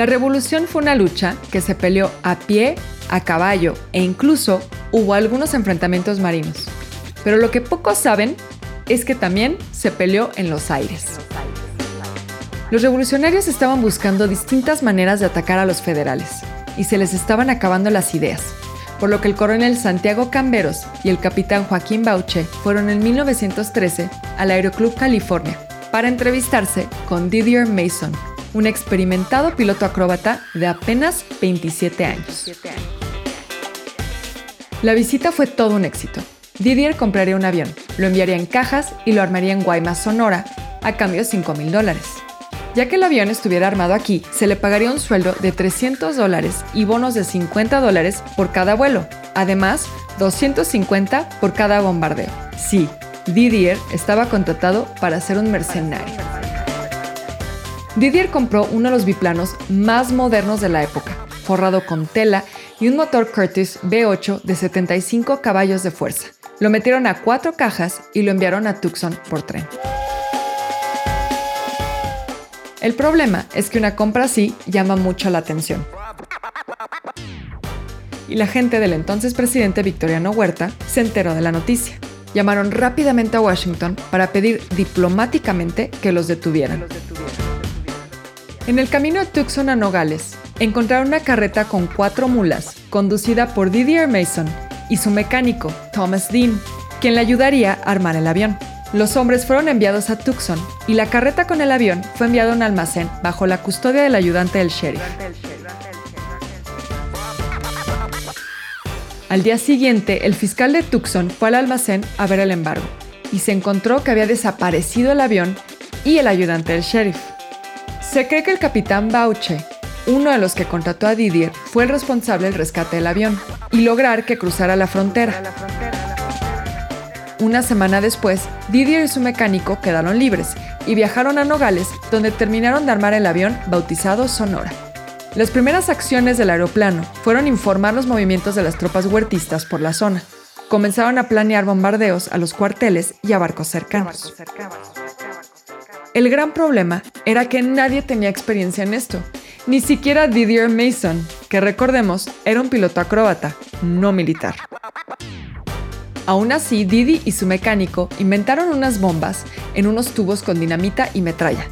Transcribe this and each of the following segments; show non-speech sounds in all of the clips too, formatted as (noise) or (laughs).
La revolución fue una lucha que se peleó a pie, a caballo e incluso hubo algunos enfrentamientos marinos. Pero lo que pocos saben es que también se peleó en los aires. Los revolucionarios estaban buscando distintas maneras de atacar a los federales y se les estaban acabando las ideas, por lo que el coronel Santiago Camberos y el capitán Joaquín Bauche fueron en 1913 al Aeroclub California para entrevistarse con Didier Mason, un experimentado piloto acróbata de apenas 27 años. La visita fue todo un éxito. Didier compraría un avión, lo enviaría en cajas y lo armaría en Guaymas, Sonora, a cambio de 5 mil dólares. Ya que el avión estuviera armado aquí, se le pagaría un sueldo de 300 dólares y bonos de 50 dólares por cada vuelo. Además, 250 por cada bombardeo. Sí, Didier estaba contratado para ser un mercenario. Didier compró uno de los biplanos más modernos de la época, forrado con tela y un motor Curtis V8 de 75 caballos de fuerza. Lo metieron a cuatro cajas y lo enviaron a Tucson por tren. El problema es que una compra así llama mucho la atención. Y la gente del entonces presidente Victoriano Huerta se enteró de la noticia. Llamaron rápidamente a Washington para pedir diplomáticamente que los detuvieran. En el camino a Tucson a Nogales, encontraron una carreta con cuatro mulas, conducida por Didier Mason y su mecánico, Thomas Dean, quien le ayudaría a armar el avión. Los hombres fueron enviados a Tucson y la carreta con el avión fue enviada a un almacén bajo la custodia del ayudante del sheriff. Al día siguiente, el fiscal de Tucson fue al almacén a ver el embargo y se encontró que había desaparecido el avión y el ayudante del sheriff. Se cree que el capitán Bauche, uno de los que contrató a Didier, fue el responsable del rescate del avión y lograr que cruzara la frontera. Una semana después, Didier y su mecánico quedaron libres y viajaron a Nogales, donde terminaron de armar el avión bautizado Sonora. Las primeras acciones del aeroplano fueron informar los movimientos de las tropas huertistas por la zona. Comenzaron a planear bombardeos a los cuarteles y a barcos cercanos. El gran problema era que nadie tenía experiencia en esto, ni siquiera Didier Mason, que recordemos era un piloto acróbata, no militar. Aún así, Didi y su mecánico inventaron unas bombas en unos tubos con dinamita y metralla.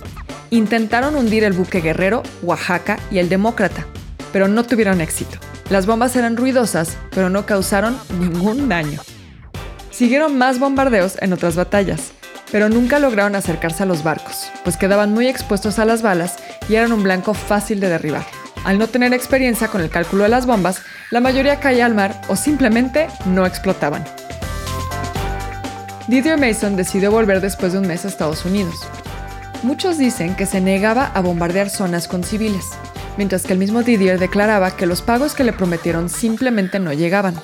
Intentaron hundir el buque guerrero, Oaxaca y el Demócrata, pero no tuvieron éxito. Las bombas eran ruidosas, pero no causaron ningún daño. Siguieron más bombardeos en otras batallas, pero nunca lograron acercarse a los barcos, pues quedaban muy expuestos a las balas y eran un blanco fácil de derribar. Al no tener experiencia con el cálculo de las bombas, la mayoría caía al mar o simplemente no explotaban. Didier Mason decidió volver después de un mes a Estados Unidos. Muchos dicen que se negaba a bombardear zonas con civiles, mientras que el mismo Didier declaraba que los pagos que le prometieron simplemente no llegaban.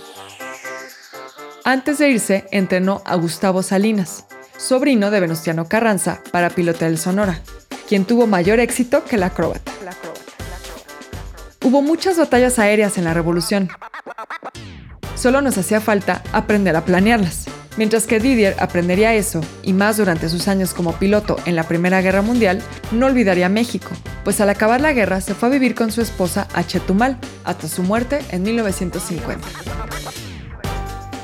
Antes de irse, entrenó a Gustavo Salinas, sobrino de Venustiano Carranza, para pilotar el Sonora, quien tuvo mayor éxito que el acróbata. Hubo muchas batallas aéreas en la Revolución. Solo nos hacía falta aprender a planearlas. Mientras que Didier aprendería eso, y más durante sus años como piloto en la Primera Guerra Mundial, no olvidaría México, pues al acabar la guerra se fue a vivir con su esposa a Chetumal, hasta su muerte en 1950.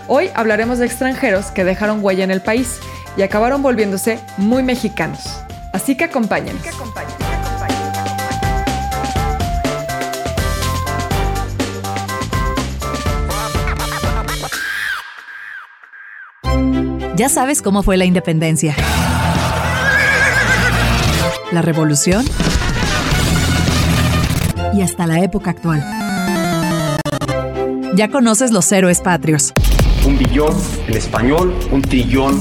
Hoy hablaremos de extranjeros que dejaron huella en el país y acabaron volviéndose muy mexicanos. Así que acompáñenos. Ya sabes cómo fue la independencia. La revolución. Y hasta la época actual. Ya conoces los héroes patrios. Un billón en español, un trillón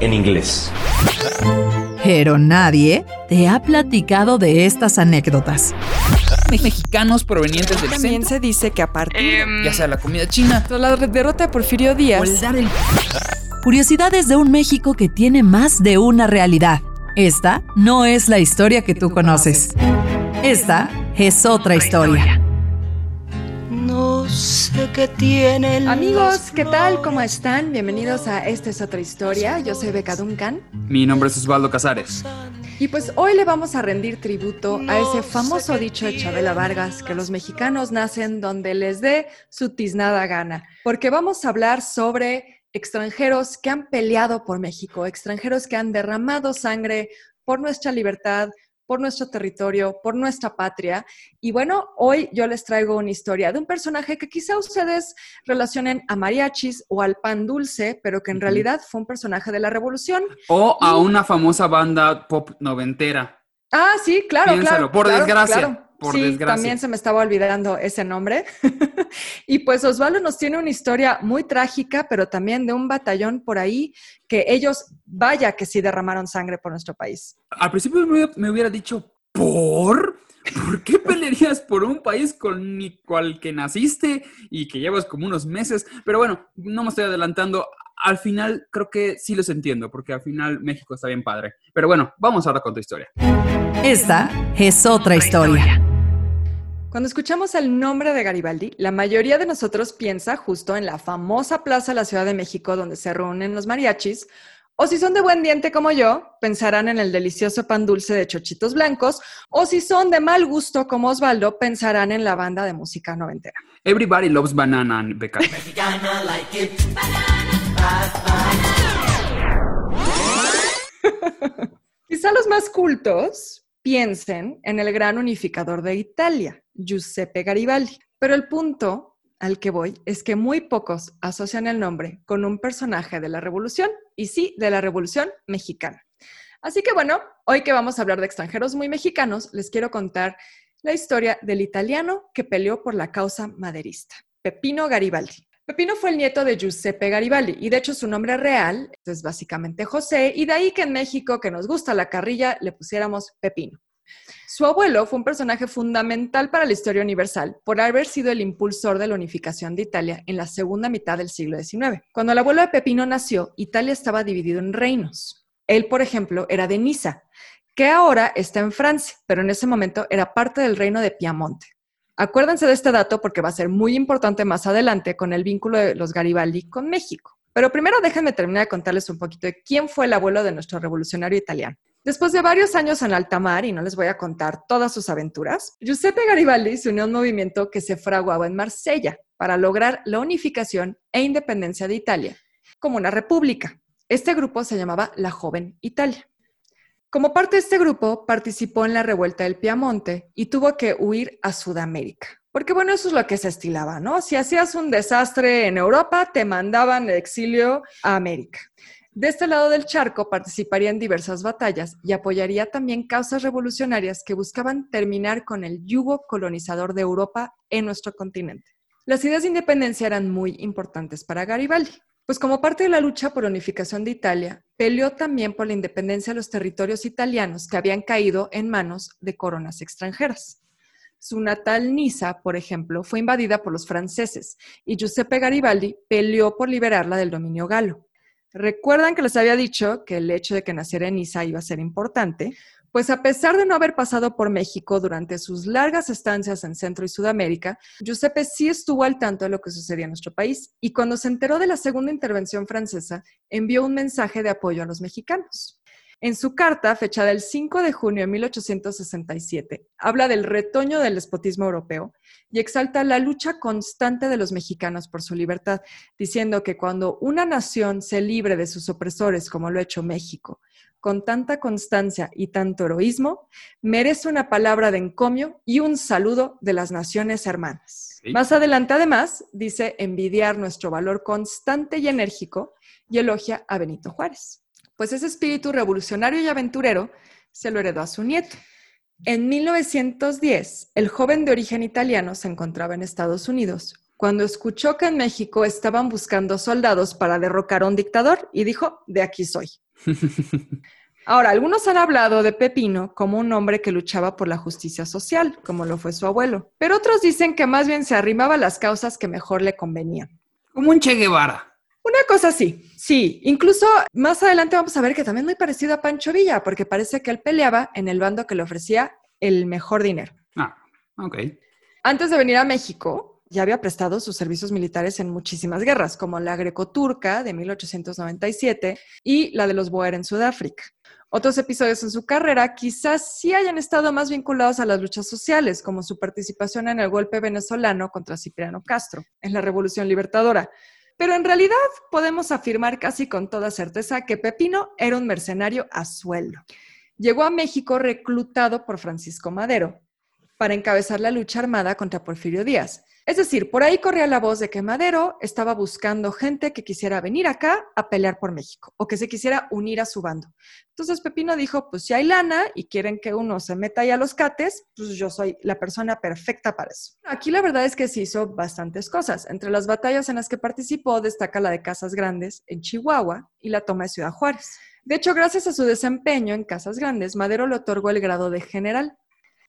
en inglés. Pero nadie te ha platicado de estas anécdotas. Mexicanos provenientes del También centro, se dice que a partir ya sea la comida china, la derrota de Porfirio Díaz, Curiosidades de un México que tiene más de una realidad. Esta no es la historia que tú conoces. Esta es otra historia. Tiene Amigos, ¿qué tal? ¿Cómo están? Bienvenidos a Esta es otra historia. Yo soy Beca Duncan. mi nombre es Osvaldo Casares. Y pues hoy le vamos a rendir tributo a ese famoso dicho de Chabela Vargas, que los mexicanos nacen donde les dé su tiznada gana, porque vamos a hablar sobre extranjeros que han peleado por México, extranjeros que han derramado sangre por nuestra libertad, por nuestro territorio, por nuestra patria. Y bueno, hoy yo les traigo una historia de un personaje que quizá ustedes relacionen a mariachis o al pan dulce, pero que en realidad fue un personaje de la revolución. O a una famosa banda pop noventera. Ah, sí, claro, Piénsalo, claro. por claro, desgracia, claro. Por sí, desgracia. también se me estaba olvidando ese nombre. (laughs) y pues Osvaldo nos tiene una historia muy trágica, pero también de un batallón por ahí que ellos, vaya que sí derramaron sangre por nuestro país. Al principio me, hubiera- dicho, ¿por? ¿Por qué (laughs) pelearías por un país con el cual que naciste y que llevas como unos meses? Pero bueno, no me estoy adelantando. Al final creo que sí los entiendo, porque al final México está bien padre. Pero bueno, vamos ahora con tu historia. Esta es otra historia. Cuando escuchamos el nombre de Garibaldi, la mayoría de nosotros piensa justo en la famosa plaza de la Ciudad de México donde se reúnen los mariachis, o si son de buen diente como yo, pensarán en el delicioso pan dulce de chochitos blancos, o si son de mal gusto como Osvaldo, pensarán en la banda de música noventera. Everybody loves banana, Beca. Quizá los más cultos piensen en el gran unificador de Italia, Giuseppe Garibaldi. Pero el punto al que voy es que muy pocos asocian el nombre con un personaje de la revolución, y sí, de la revolución mexicana. Así que bueno, hoy que vamos a hablar de extranjeros muy mexicanos, les quiero contar la historia del italiano que peleó por la causa maderista, Pepino Garibaldi. Pepino fue el nieto de Giuseppe Garibaldi y de hecho su nombre real es básicamente José y de ahí que en México, que nos gusta la carrilla, le pusiéramos Pepino. Su abuelo fue un personaje fundamental para la historia universal por haber sido el impulsor de la unificación de Italia en la segunda mitad del siglo XIX. Cuando el abuelo de Pepino nació, Italia estaba dividido en reinos. Él, por ejemplo, era de Niza, que ahora está en Francia, pero en ese momento era parte del reino de Piamonte. Acuérdense de este dato porque va a ser muy importante más adelante con el vínculo de los Garibaldi con México. Pero primero déjenme terminar de contarles un poquito de quién fue el abuelo de nuestro revolucionario italiano. Después de varios años en alta mar, y no les voy a contar todas sus aventuras, Giuseppe Garibaldi se unió a un movimiento que se fraguaba en Marsella para lograr la unificación e independencia de Italia como una república. Este grupo se llamaba la Joven Italia. Como parte de este grupo, participó en la revuelta del Piamonte y tuvo que huir a Sudamérica. Porque bueno, eso es lo que se estilaba, ¿no? Si hacías un desastre en Europa, te mandaban de exilio a América. De este lado del charco participaría en diversas batallas y apoyaría también causas revolucionarias que buscaban terminar con el yugo colonizador de Europa en nuestro continente. Las ideas de independencia eran muy importantes para Garibaldi, pues como parte de la lucha por la unificación de Italia, peleó también por la independencia de los territorios italianos que habían caído en manos de coronas extranjeras. Su natal Niza, por ejemplo, fue invadida por los franceses y Giuseppe Garibaldi peleó por liberarla del dominio galo. Recuerdan que les había dicho que el hecho de que naciera en Niza iba a ser importante, pues a pesar de no haber pasado por México durante sus largas estancias en Centro y Sudamérica, Giuseppe sí estuvo al tanto de lo que sucedía en nuestro país y cuando se enteró de la segunda intervención francesa, envió un mensaje de apoyo a los mexicanos. En su carta, fechada el 5 de junio de 1867, habla del retoño del despotismo europeo y exalta la lucha constante de los mexicanos por su libertad, diciendo que cuando una nación se libre de sus opresores, como lo ha hecho México, con tanta constancia y tanto heroísmo, merece una palabra de encomio y un saludo de las naciones hermanas. Sí. Más adelante, además, dice envidiar nuestro valor constante y enérgico y elogia a Benito Juárez. Pues ese espíritu revolucionario y aventurero se lo heredó a su nieto. En 1910, el joven de origen italiano se encontraba en Estados Unidos cuando escuchó que en México estaban buscando soldados para derrocar a un dictador y dijo, de aquí soy. Ahora, algunos han hablado de Pepino como un hombre que luchaba por la justicia social, como lo fue su abuelo, pero otros dicen que más bien se arrimaba a las causas que mejor le convenían. Como un Che Guevara. Una cosa sí, sí. Incluso más adelante vamos a ver que también muy parecido a Pancho Villa, porque parece que él peleaba en el bando que le ofrecía el mejor dinero. Ah, ok. Antes de venir a México, ya había prestado sus servicios militares en muchísimas guerras, como la greco-turca de 1897 y la de los Boer en Sudáfrica. Otros episodios en su carrera quizás sí hayan estado más vinculados a las luchas sociales, como su participación en el golpe venezolano contra Cipriano Castro, en la Revolución Libertadora. Pero en realidad podemos afirmar casi con toda certeza que Pepino era un mercenario a sueldo. Llegó a México reclutado por Francisco Madero para encabezar la lucha armada contra Porfirio Díaz es decir, por ahí corría la voz de que Madero estaba buscando gente que quisiera venir acá a pelear por México o que se quisiera unir a su bando. Entonces Pepino dijo, pues si hay lana y quieren que uno se meta ahí a los cates, pues yo soy la persona perfecta para eso. Aquí la verdad es que se hizo bastantes cosas. Entre las batallas en las que participó destaca la de Casas Grandes en Chihuahua y la toma de Ciudad Juárez. De hecho, gracias a su desempeño en Casas Grandes, Madero le otorgó el grado de general.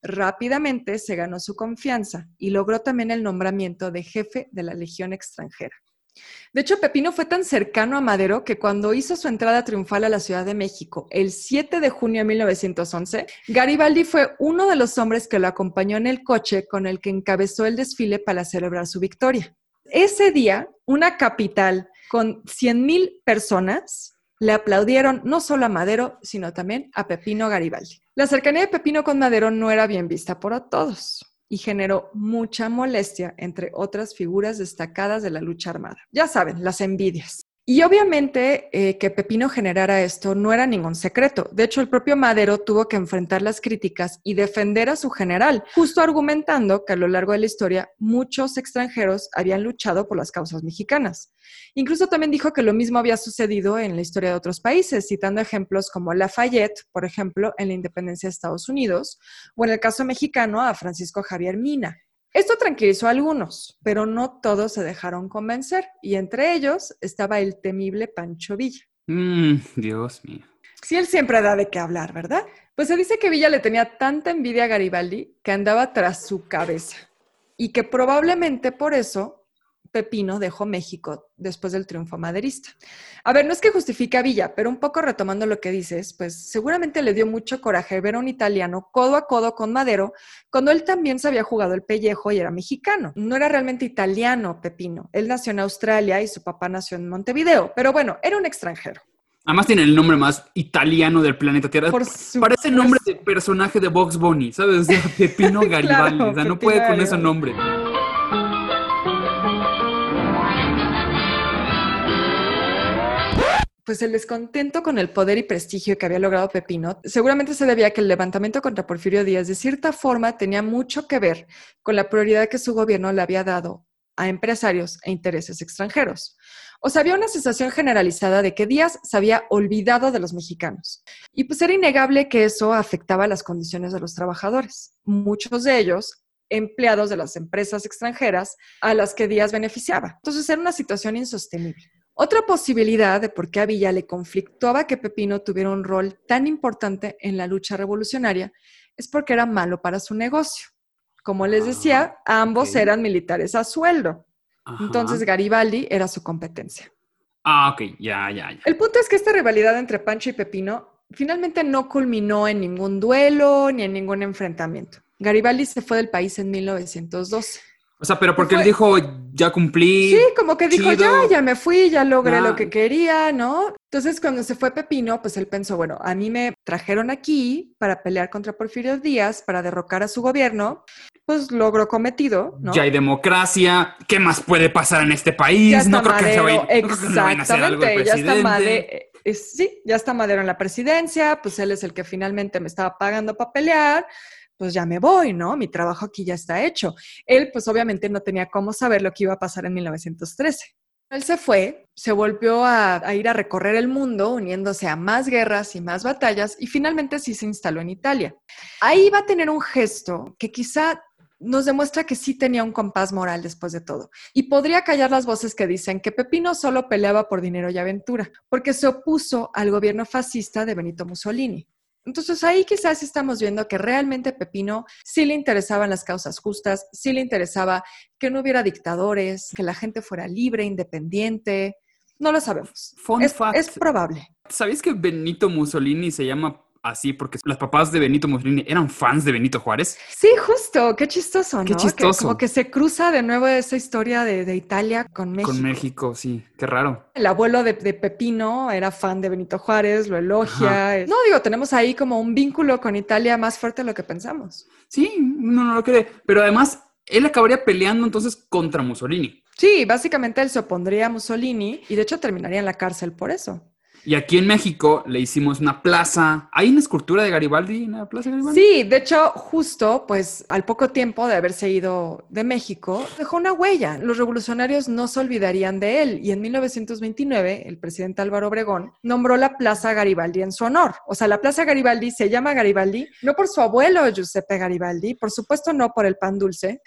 Rápidamente se ganó su confianza y logró también el nombramiento de jefe de la Legión extranjera. De hecho, Pepino fue tan cercano a Madero que cuando hizo su entrada triunfal a la Ciudad de México el 7 de junio de 1911, Garibaldi fue uno de los hombres que lo acompañó en el coche con el que encabezó el desfile para celebrar su victoria. Ese día, una capital con 100.000 personas le aplaudieron no solo a Madero, sino también a Pepino Garibaldi. La cercanía de Pepino con Madero no era bien vista por todos y generó mucha molestia entre otras figuras destacadas de la lucha armada. Ya saben, las envidias. Y obviamente eh, que Pepino generara esto no era ningún secreto. De hecho, el propio Madero tuvo que enfrentar las críticas y defender a su general, justo argumentando que a lo largo de la historia muchos extranjeros habían luchado por las causas mexicanas. Incluso también dijo que lo mismo había sucedido en la historia de otros países, citando ejemplos como Lafayette, por ejemplo, en la independencia de Estados Unidos, o en el caso mexicano a Francisco Javier Mina. Esto tranquilizó a algunos, pero no todos se dejaron convencer, y entre ellos estaba el temible Pancho Villa. Mm, Dios mío. Sí, él siempre da de qué hablar, ¿verdad? Pues se dice que Villa le tenía tanta envidia a Garibaldi que andaba tras su cabeza y que probablemente por eso Pepino dejó México después del triunfo maderista. A ver, no es que justifique a Villa, pero un poco retomando lo que dices, pues seguramente le dio mucho coraje ver a un italiano codo a codo con Madero cuando él también se había jugado el pellejo y era mexicano. No era realmente italiano Pepino. Él nació en Australia y su papá nació en Montevideo, pero bueno, era un extranjero. Además tiene el nombre más italiano del planeta Tierra. Parece el nombre de personaje de Box Bunny, ¿sabes? Pepino (laughs) Garibaldi. o sea, no puede con ese nombre. Pues el descontento con el poder y prestigio que había logrado Pepino seguramente se debía a que el levantamiento contra Porfirio Díaz de cierta forma tenía mucho que ver con la prioridad que su gobierno le había dado a empresarios e intereses extranjeros. O sea, había una sensación generalizada de que Díaz se había olvidado de los mexicanos. Y pues era innegable que eso afectaba las condiciones de los trabajadores, muchos de ellos empleados de las empresas extranjeras a las que Díaz beneficiaba. Entonces era una situación insostenible. Otra posibilidad de por qué a Villa le conflictuaba que Pepino tuviera un rol tan importante en la lucha revolucionaria es porque era malo para su negocio. Como les decía, ah, ambos eran militares a sueldo. Entonces Garibaldi era su competencia. Ah, ok, ya, ya, ya. El punto es que esta rivalidad entre Pancho y Pepino finalmente no culminó en ningún duelo ni en ningún enfrentamiento. Garibaldi se fue del país en 1912. O sea, pero porque él dijo, ya cumplí. Sí, como que dijo, ya, ya me fui, ya logré lo que quería, ¿no? Entonces, cuando se fue Pepino, pues él pensó, bueno, a mí me trajeron aquí para pelear contra Porfirio Díaz, para derrocar a su gobierno, pues logró cometido, ¿no? Ya hay democracia, ¿qué más puede pasar en este país? no creo que se vaya, Exactamente, ya está Madero. Eh, sí, ya está Madero en la presidencia, pues él es el que finalmente me estaba pagando para pelear pues ya me voy, ¿no? Mi trabajo aquí ya está hecho. Él, pues obviamente no tenía cómo saber lo que iba a pasar en 1913. Él se fue, se volvió a, ir a recorrer el mundo, uniéndose a más guerras y más batallas, y finalmente sí se instaló en Italia. Ahí va a tener un gesto que quizá nos demuestra que sí tenía un compás moral después de todo. Y podría callar las voces que dicen que Pepino solo peleaba por dinero y aventura, porque se opuso al gobierno fascista de Benito Mussolini. Entonces ahí quizás estamos viendo que realmente Pepino sí le interesaban las causas justas, sí le interesaba que no hubiera dictadores, que la gente fuera libre, independiente. No lo sabemos. es, es, probable. ¿Sabéis que Benito Mussolini se llama así porque los papás de Benito Mussolini eran fans de Benito Juárez. Sí, justo, qué chistoso, ¿no? Qué Que chistoso. como que se cruza de nuevo esa historia de, de Italia con México. Con México, sí, qué raro. El abuelo de, de Pepino era fan de Benito Juárez, lo elogia. Ajá. No, digo, tenemos ahí como un vínculo con Italia más fuerte de lo que pensamos. Sí, uno no lo cree. Pero además, él acabaría peleando entonces contra Mussolini. Sí, básicamente él se opondría a Mussolini y de hecho terminaría en la cárcel por eso. Y aquí en México le hicimos una plaza. ¿Hay una escultura de Garibaldi en la plaza de Garibaldi? Sí, de hecho, justo, pues al poco tiempo de haberse ido de México, dejó una huella. Los revolucionarios no se olvidarían de él y en 1929 el presidente Álvaro Obregón nombró la Plaza Garibaldi en su honor. O sea, la Plaza Garibaldi se llama Garibaldi no por su abuelo Giuseppe Garibaldi, por supuesto no por el pan dulce.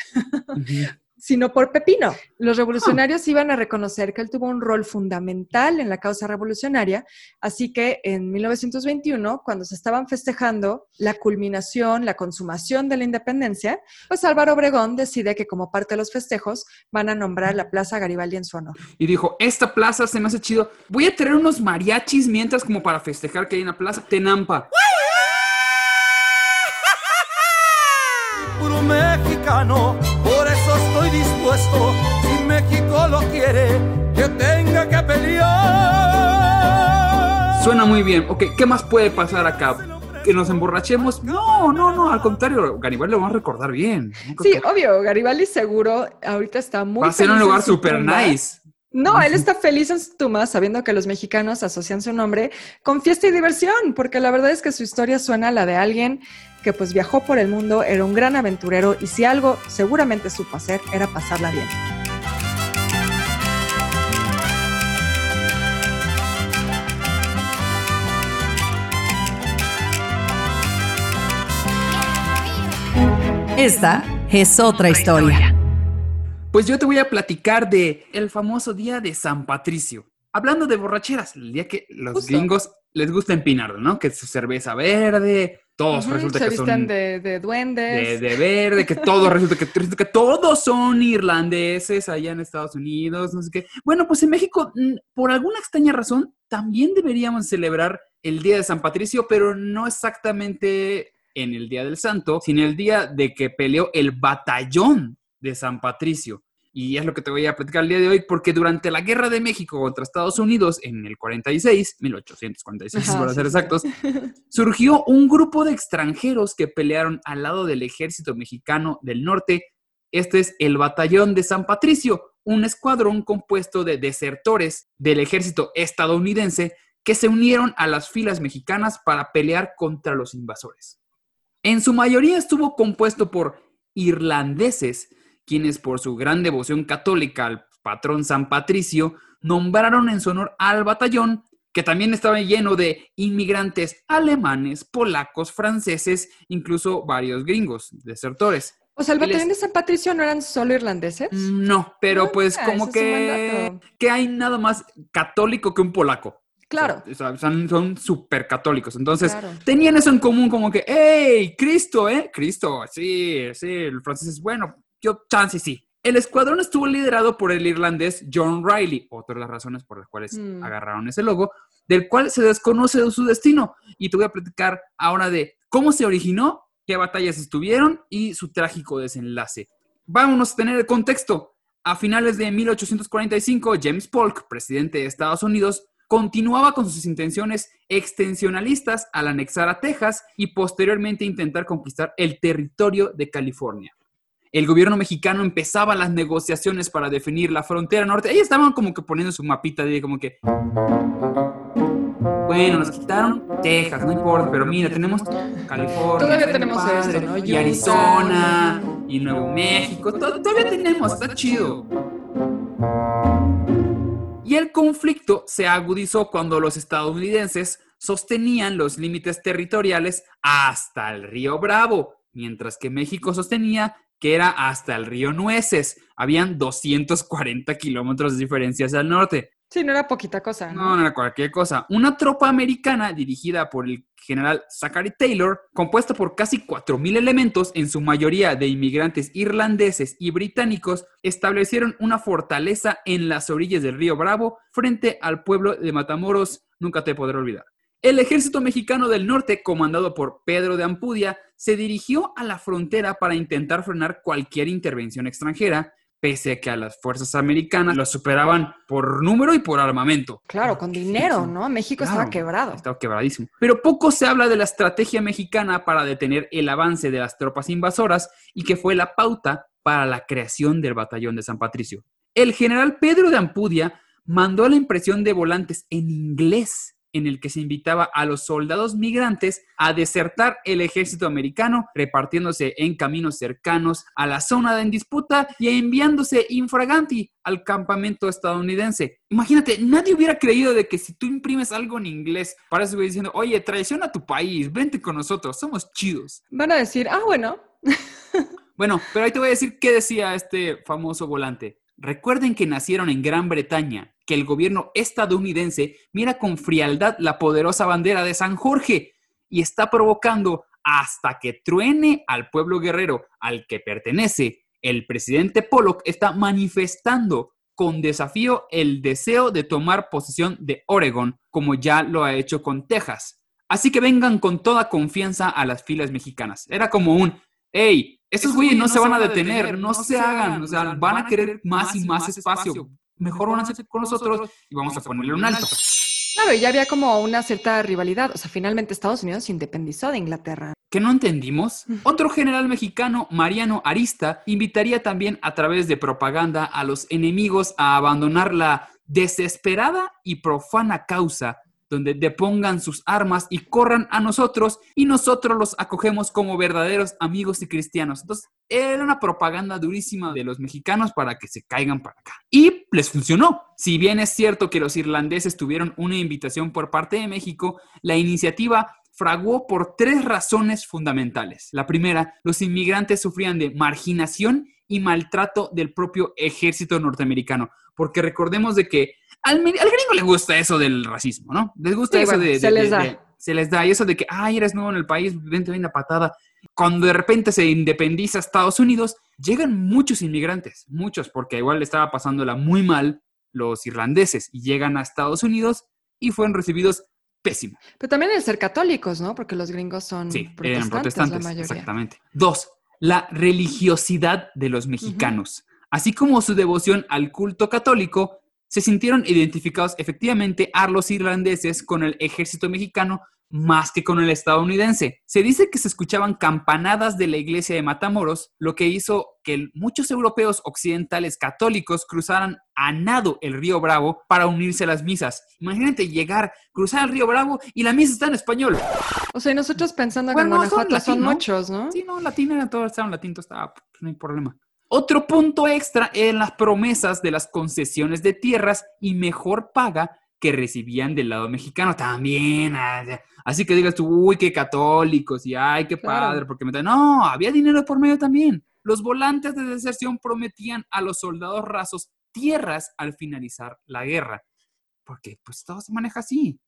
Sino por Pepino. Los revolucionarios iban a reconocer que él tuvo un rol fundamental en la causa revolucionaria, así que en 1921, cuando se estaban festejando la culminación, la consumación de la independencia, pues Álvaro Obregón decide que como parte de los festejos van a nombrar la Plaza Garibaldi en su honor. Y dijo, esta plaza se me hace chido. Voy a tener unos mariachis mientras como para festejar que hay una plaza. Tenampa. puro mexicano, si México lo quiere, que tenga que pelear. Suena muy bien. Ok, ¿qué más puede pasar acá? ¿Que nos emborrachemos? No, no, no. Al contrario, Garibaldi lo vamos a recordar bien. Sí, obvio, Garibaldi seguro ahorita está muy Va a ser un lugar su super nice. No, él está feliz en su tumba sabiendo que los mexicanos asocian su nombre con fiesta y diversión, porque la verdad es que su historia suena a la de alguien que pues viajó por el mundo, era un gran aventurero y si algo seguramente supo hacer era pasarla bien. Esta es otra historia. Pues yo te voy a platicar de el famoso día de San Patricio. Hablando de borracheras, el día que los Justo. gringos les gusta empinarlo, ¿no? Que su cerveza verde, todos Ujú, resulta se que son de, de, de duendes. de verde, que todos (laughs) resulta que, resulta que todos son irlandeses allá en Estados Unidos, no sé qué. Bueno, pues en México, mm, por alguna extraña razón, también deberíamos celebrar el día de San Patricio, pero no exactamente en el día del Santo, sino el día de que peleó el batallón de San Patricio. Y es lo que te voy a platicar el día de hoy, porque durante la Guerra de México contra Estados Unidos en el 46, 1846 Ajá, para ser exactos, (laughs) surgió un grupo de extranjeros que pelearon al lado del ejército mexicano del norte. Este es el Batallón de San Patricio, un escuadrón compuesto de desertores del ejército estadounidense que se unieron a las filas mexicanas para pelear contra los invasores. En su mayoría estuvo compuesto por irlandeses, quienes por su gran devoción católica al patrón San Patricio nombraron en su honor al batallón, que también estaba lleno de inmigrantes alemanes, polacos, franceses, incluso varios gringos, desertores. O sea, el batallón de San Patricio no eran solo irlandeses. No, pero Ah, pues como que, que hay nada más católico que un polaco. Claro. O sea, son, son súper católicos. Entonces, Claro. tenían eso en común, como que, ¡hey! Cristo, ¿eh? Cristo, sí, sí. El francés es bueno. Yo, chance, sí. El escuadrón estuvo liderado por el irlandés John Riley, otra de las razones por las cuales Mm. agarraron ese logo, del cual se desconoce su destino. Y te voy a platicar ahora de cómo se originó, qué batallas estuvieron y su trágico desenlace. Vámonos a tener el contexto. A finales de 1845, James Polk, presidente de Estados Unidos, continuaba con sus intenciones extensionalistas al anexar a Texas y posteriormente intentar conquistar el territorio de California. El gobierno mexicano empezaba las negociaciones para definir la frontera norte. Ellos estaban como que poniendo su mapita de como que... Bueno, nos quitaron Texas, no importa, pero mira, tenemos California. Todavía tenemos padre, esto, ¿no? Y. Arizona, y Nuevo México, to- todavía tenemos, está chido. Y el conflicto se agudizó cuando los estadounidenses sostenían los límites territoriales hasta el río Bravo, mientras que México sostenía que era hasta el río Nueces. Habían 240 kilómetros de diferencia hacia el norte. Sí, no era poquita cosa. No, ¿no? no era cualquier cosa. Una tropa americana dirigida por el general Zachary Taylor, compuesta por casi 4.000 elementos, en su mayoría de inmigrantes irlandeses y británicos, establecieron una fortaleza en las orillas del río Bravo frente al pueblo de Matamoros. Nunca te podré olvidar. El ejército mexicano del norte, comandado por Pedro de Ampudia, se dirigió a la frontera para intentar frenar cualquier intervención extranjera, pese a que a las fuerzas americanas lo superaban por número y por armamento. Claro, con dinero, ¿no? México Claro, estaba quebrado. Estaba quebradísimo. Pero poco se habla de la estrategia mexicana para detener el avance de las tropas invasoras y que fue la pauta para la creación del batallón de San Patricio. El general Pedro de Ampudia mandó la impresión de volantes en inglés en el que se invitaba a los soldados migrantes a desertar el ejército americano, repartiéndose en caminos cercanos a la zona en disputa y enviándose infraganti al campamento estadounidense. Imagínate, nadie hubiera creído de que si tú imprimes algo en inglés, para eso diciendo, oye, traiciona a tu país, vente con nosotros, somos chidos. Van a decir, ah, bueno, (laughs) Bueno, pero ahí te voy a decir qué decía este famoso volante. Recuerden que nacieron en Gran Bretaña, que el gobierno estadounidense mira con frialdad la poderosa bandera de San Jorge y está provocando hasta que truene al pueblo guerrero al que pertenece. El presidente Pollock está manifestando con desafío el deseo de tomar posesión de Oregon, como ya lo ha hecho con Texas. Así que vengan con toda confianza a las filas mexicanas. Era como un, hey, estos güeyes no se van a detener, no se hagan, o sea, van a querer más y más espacio. Mejor van a hacer con nosotros y vamos a ponerle un alto. claro, ya había como una cierta rivalidad. O sea, finalmente Estados Unidos se independizó de Inglaterra. ¿Qué no entendimos? Otro general mexicano, Mariano Arista, invitaría también a través de propaganda a los enemigos a abandonar la desesperada y profana causa donde depongan sus armas y corran a nosotros y nosotros los acogemos como verdaderos amigos y cristianos. Entonces, era una propaganda durísima de los mexicanos para que se caigan para acá. Y les funcionó. Si bien es cierto que los irlandeses tuvieron una invitación por parte de México, la iniciativa fraguó por tres razones fundamentales. La primera, los inmigrantes sufrían de marginación y maltrato del propio ejército norteamericano, porque recordemos de que al, al gringo le gusta eso del racismo, ¿no? Les gusta Sí, eso bueno, de, se de- les de- da. de- se les da, y eso de que, ay, eres nuevo en el país, vente bien la patada. Cuando de repente se independiza Estados Unidos, llegan muchos inmigrantes, muchos, porque igual le estaba pasándola muy mal los irlandeses, y llegan a Estados Unidos y fueron recibidos pésimo. Pero también el ser católicos, ¿no? Porque los gringos son Sí, protestantes, eran protestantes, la mayoría. exactamente. Dos, la religiosidad de los mexicanos. Así como su devoción al culto católico, se sintieron identificados efectivamente a los irlandeses con el ejército mexicano más que con el estadounidense. Se dice que se escuchaban campanadas de la iglesia de Matamoros, lo que hizo que muchos europeos occidentales católicos cruzaran a nado el río Bravo para unirse a las misas. Imagínate llegar, cruzar el río Bravo y la misa está en español. O sea, y nosotros pensando Bueno, que en no, son Guanajuato son, latín, ¿no? muchos, ¿no? Sí, no, latino era todo, estaba, no hay problema. Otro punto extra eran las promesas de las concesiones de tierras y mejor paga que recibían del lado mexicano también. ah. Así que digas tú, uy, qué católicos, y ay, qué Claro. padre, porque me No, había dinero por medio también. Los volantes de deserción prometían a los soldados rasos tierras al finalizar la guerra. Porque pues todo se maneja así.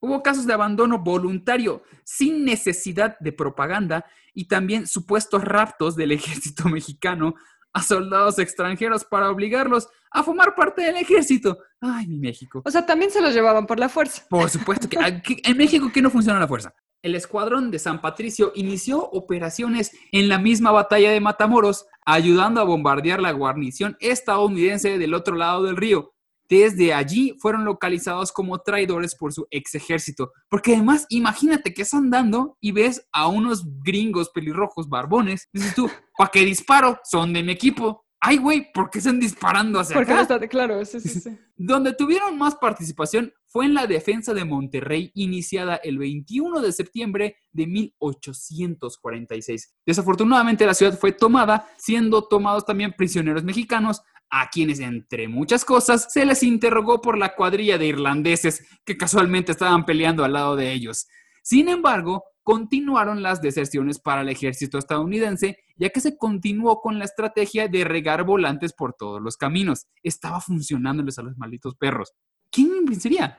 Hubo casos de abandono voluntario sin necesidad de propaganda y también supuestos raptos del (laughs) ejército mexicano a soldados extranjeros para obligarlos a formar parte del ejército. Ay, mi México. O sea, también se los llevaban por la fuerza. Por supuesto que aquí- en México que no funciona la fuerza. El escuadrón de San Patricio inició operaciones en la misma batalla de Matamoros, ayudando a bombardear la guarnición estadounidense del otro lado del río. Desde allí fueron localizados como traidores por su ex ejército. Porque además, imagínate que están dando y ves a unos gringos pelirrojos barbones. Dices tú, ¿para qué disparo? Son de mi equipo. Ay, güey, ¿por qué están disparando hacia Porque acá? no está, claro, sí, sí, sí. (laughs) Donde tuvieron más participación fue en la defensa de Monterrey, iniciada el 21 de septiembre de 1846. Desafortunadamente la ciudad fue tomada, siendo tomados también prisioneros mexicanos, a quienes, entre muchas cosas, se les interrogó por la cuadrilla de irlandeses que casualmente estaban peleando al lado de ellos. Sin embargo, continuaron las deserciones para el ejército estadounidense, ya que se continuó con la estrategia de regar volantes por todos los caminos. Estaba funcionándoles a los malditos perros. ¿Quién pensaría?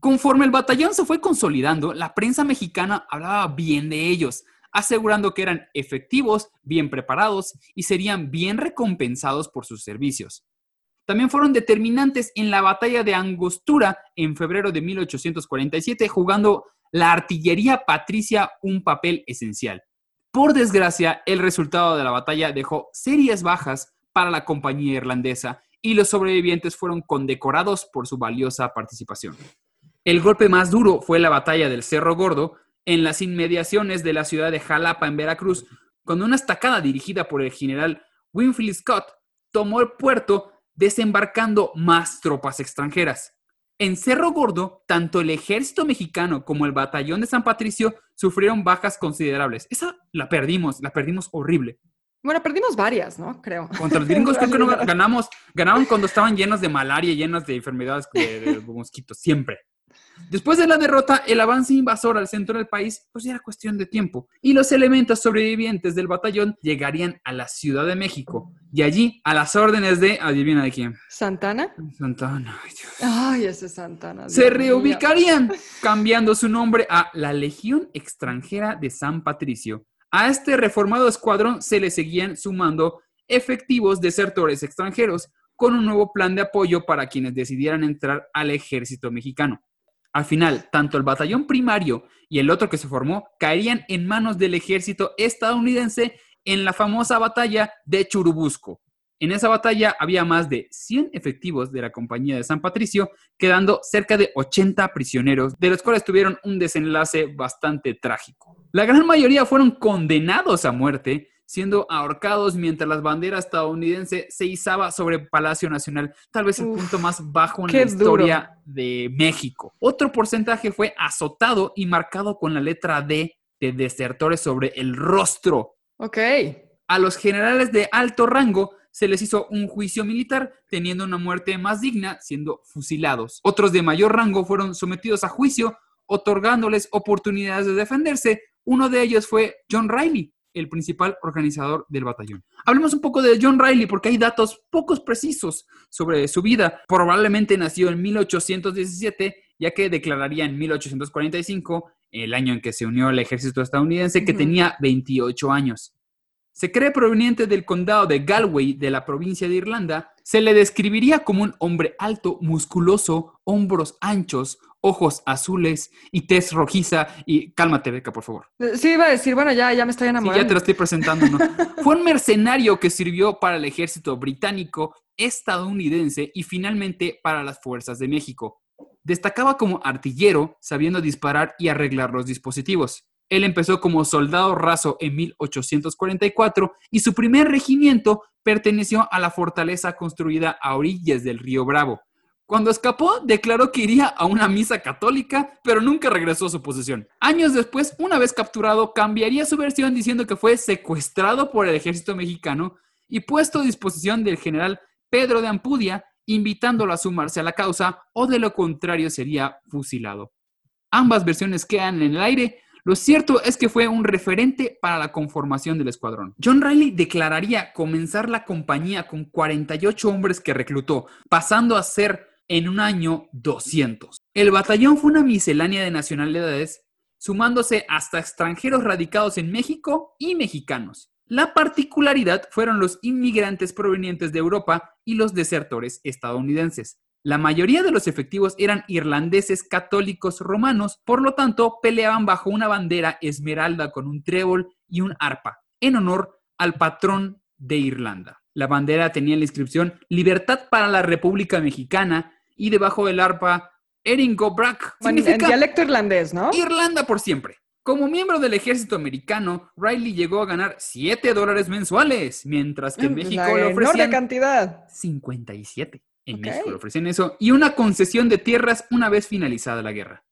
Conforme el batallón se fue consolidando, la prensa mexicana hablaba bien de ellos, asegurando que eran efectivos, bien preparados y serían bien recompensados por sus servicios. también fueron determinantes en la batalla de Angostura en febrero de 1847, jugando la artillería patricia un papel esencial. Por desgracia, el resultado de la batalla dejó serias bajas para la compañía irlandesa y los sobrevivientes fueron condecorados por su valiosa participación. El golpe más duro fue la batalla del Cerro Gordo en las inmediaciones de la ciudad de Jalapa en Veracruz, cuando una estacada dirigida por el general Winfield Scott tomó el puerto desembarcando más tropas extranjeras. En Cerro Gordo, tanto el ejército mexicano como el batallón de San Patricio sufrieron bajas considerables. Esa la perdimos, la perdimos horrible. Bueno, perdimos varias, ¿no? Creo. Contra los gringos creo que no (laughs) ganamos, ganaban cuando estaban llenos de malaria, llenos de enfermedades de, de mosquitos, siempre. Después de la derrota, el avance invasor al centro del país, pues era cuestión de tiempo, y los elementos sobrevivientes del batallón llegarían a la Ciudad de México, y allí a las órdenes de, adivina de quién. ¿Santana? Santana, ay Dios. Ay, ese Santana. Dios Se mío. reubicarían, cambiando su nombre a la Legión Extranjera de San Patricio. A este reformado escuadrón se le seguían sumando efectivos desertores extranjeros, con un nuevo plan de apoyo para quienes decidieran entrar al ejército mexicano. Al final, tanto el batallón primario y el otro que se formó caerían en manos del ejército estadounidense en la famosa batalla de Churubusco. En esa batalla había más de 100 efectivos de la compañía de San Patricio, quedando cerca de 80 prisioneros, de los cuales tuvieron un desenlace bastante trágico. La gran mayoría fueron condenados a muerte, siendo ahorcados mientras la bandera estadounidense se izaba sobre el Palacio Nacional, tal vez el Uf, punto más bajo en la historia de México. Otro porcentaje fue azotado y marcado con la letra D de desertores sobre el rostro. Ok. A los generales de alto rango se les hizo un juicio militar, teniendo una muerte más digna, siendo fusilados. Otros de mayor rango fueron sometidos a juicio, otorgándoles oportunidades de defenderse. Uno de ellos fue John Riley, el principal organizador del batallón. Hablemos un poco de John Riley porque hay datos pocos precisos sobre su vida. Probablemente nació en 1817, ya que declararía en 1845, el año en que se unió al ejército estadounidense, que tenía 28 años. Se cree proveniente del condado de Galway, de la provincia de Irlanda. Se le describiría como un hombre alto, musculoso, hombros anchos, ojos azules y tez rojiza. Y cálmate, Beca, por favor. Sí, iba a decir, bueno, ya, ya me estoy Sí, enamorando. ya te lo estoy presentando, ¿no? (laughs) Fue un mercenario que sirvió para el ejército británico, estadounidense y finalmente para las fuerzas de México. Destacaba como artillero, sabiendo disparar y arreglar los dispositivos. Él empezó como soldado raso en 1844 y su primer regimiento perteneció a la fortaleza construida a orillas del río Bravo. Cuando escapó, declaró que iría a una misa católica, pero nunca regresó a su posición. Años después, una vez capturado, cambiaría su versión diciendo que fue secuestrado por el ejército mexicano y puesto a disposición del general Pedro de Ampudia, invitándolo a sumarse a la causa o de lo contrario sería fusilado. Ambas versiones quedan en el aire. Lo cierto es que fue un referente para la conformación del escuadrón. John Riley declararía comenzar la compañía con 48 hombres que reclutó, pasando a ser en un año 200. El batallón fue una miscelánea de nacionalidades, sumándose hasta extranjeros radicados en México y mexicanos. La particularidad fueron los inmigrantes provenientes de Europa y los desertores estadounidenses. La mayoría de los efectivos eran irlandeses católicos romanos, por lo tanto peleaban bajo una bandera esmeralda con un trébol y un arpa, en honor al patrón de Irlanda. La bandera tenía la inscripción Libertad para la República Mexicana y debajo del arpa Erin go Brak. Bueno, en Significa dialecto irlandés, ¿no? Irlanda por siempre. Como miembro del ejército americano, Riley llegó a ganar 7 dólares mensuales, mientras que en Mm, pues, México la le ofrecían cantidad. 57. En. México le ofrecían eso. Y una concesión de tierras una vez finalizada la guerra.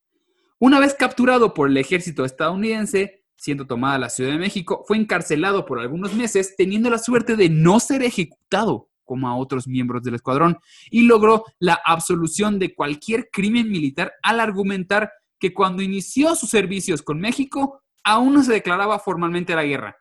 Una vez capturado por el ejército estadounidense, siendo tomada la Ciudad de México, fue encarcelado por algunos meses, teniendo la suerte de no ser ejecutado como a otros miembros del escuadrón, y logró la absolución de cualquier crimen militar al argumentar que cuando inició sus servicios con México, aún no se declaraba formalmente la guerra.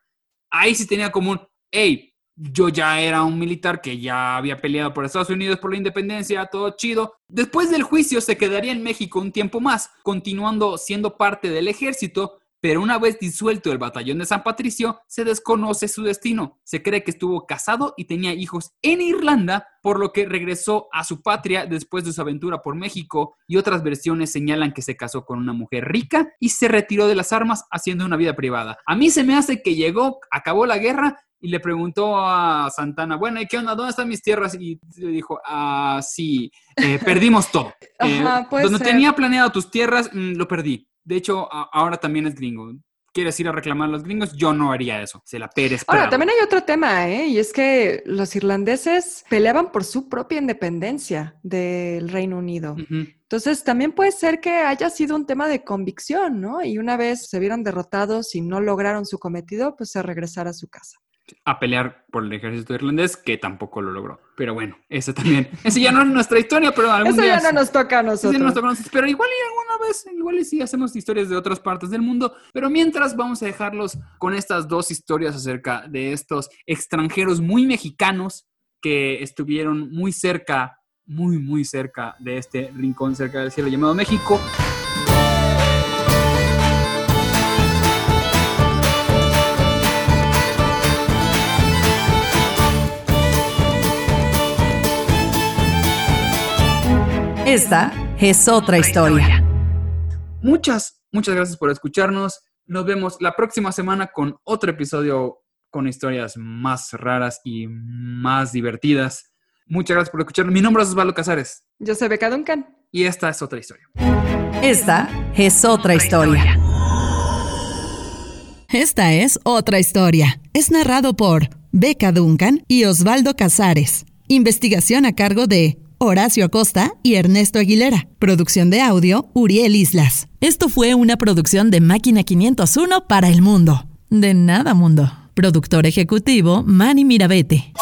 Ahí sí tenía como un, hey, yo ya era un militar que ya había peleado por Estados Unidos por la independencia, todo chido. Después del juicio se quedaría en México un tiempo más, continuando siendo parte del ejército, pero una vez disuelto el batallón de San Patricio, se desconoce su destino. Se cree que estuvo casado y tenía hijos en Irlanda, por lo que regresó a su patria después de su aventura por México y otras versiones señalan que se casó con una mujer rica y se retiró de las armas haciendo una vida privada. A mí se me hace que llegó, acabó la guerra y le preguntó a Santana, bueno, ¿y qué onda? ¿Dónde están mis tierras? Y le dijo, ah, sí, eh, perdimos todo. (laughs) Eh, Ajá, donde ser. tenía planeado tus tierras, mm, lo perdí. De hecho, a- ahora también es gringo. ¿Quieres ir a reclamar a los gringos? Yo no haría eso. Se la Pérez Ahora, también hay otro tema, ¿eh? Y es que los irlandeses peleaban por su propia independencia del Reino Unido. Entonces, también puede ser que haya sido un tema de convicción, ¿no? Y una vez se vieron derrotados y no lograron su cometido, pues se regresar a su casa. A pelear por el ejército irlandés, que tampoco lo logró. Pero bueno, eso también. Eso ya no es nuestra historia, pero algún Eso día ya no nos toca a nosotros. sí, nos tocó, pero igual y alguna vez, igual y sí hacemos historias de otras partes del mundo, pero mientras vamos a dejarlos con estas dos historias acerca de estos extranjeros muy mexicanos que estuvieron muy cerca, muy, muy cerca de este rincón cerca del cielo llamado México. Esta es otra historia. Muchas, muchas gracias por escucharnos. Nos vemos la próxima semana con otro episodio con historias más raras y más divertidas. Muchas gracias por escucharnos. Mi nombre es Osvaldo Casares Yo soy Beca Duncan. y esta es otra historia. Esta es otra historia. Esta es otra historia. Es narrado por Beca Duncan y Osvaldo Casares. Investigación a cargo de Horacio Acosta y Ernesto Aguilera. Producción de audio, Uriel Islas. Esto fue una producción de Máquina 501 para el mundo. De nada, mundo. Productor ejecutivo, Manny Mirabete.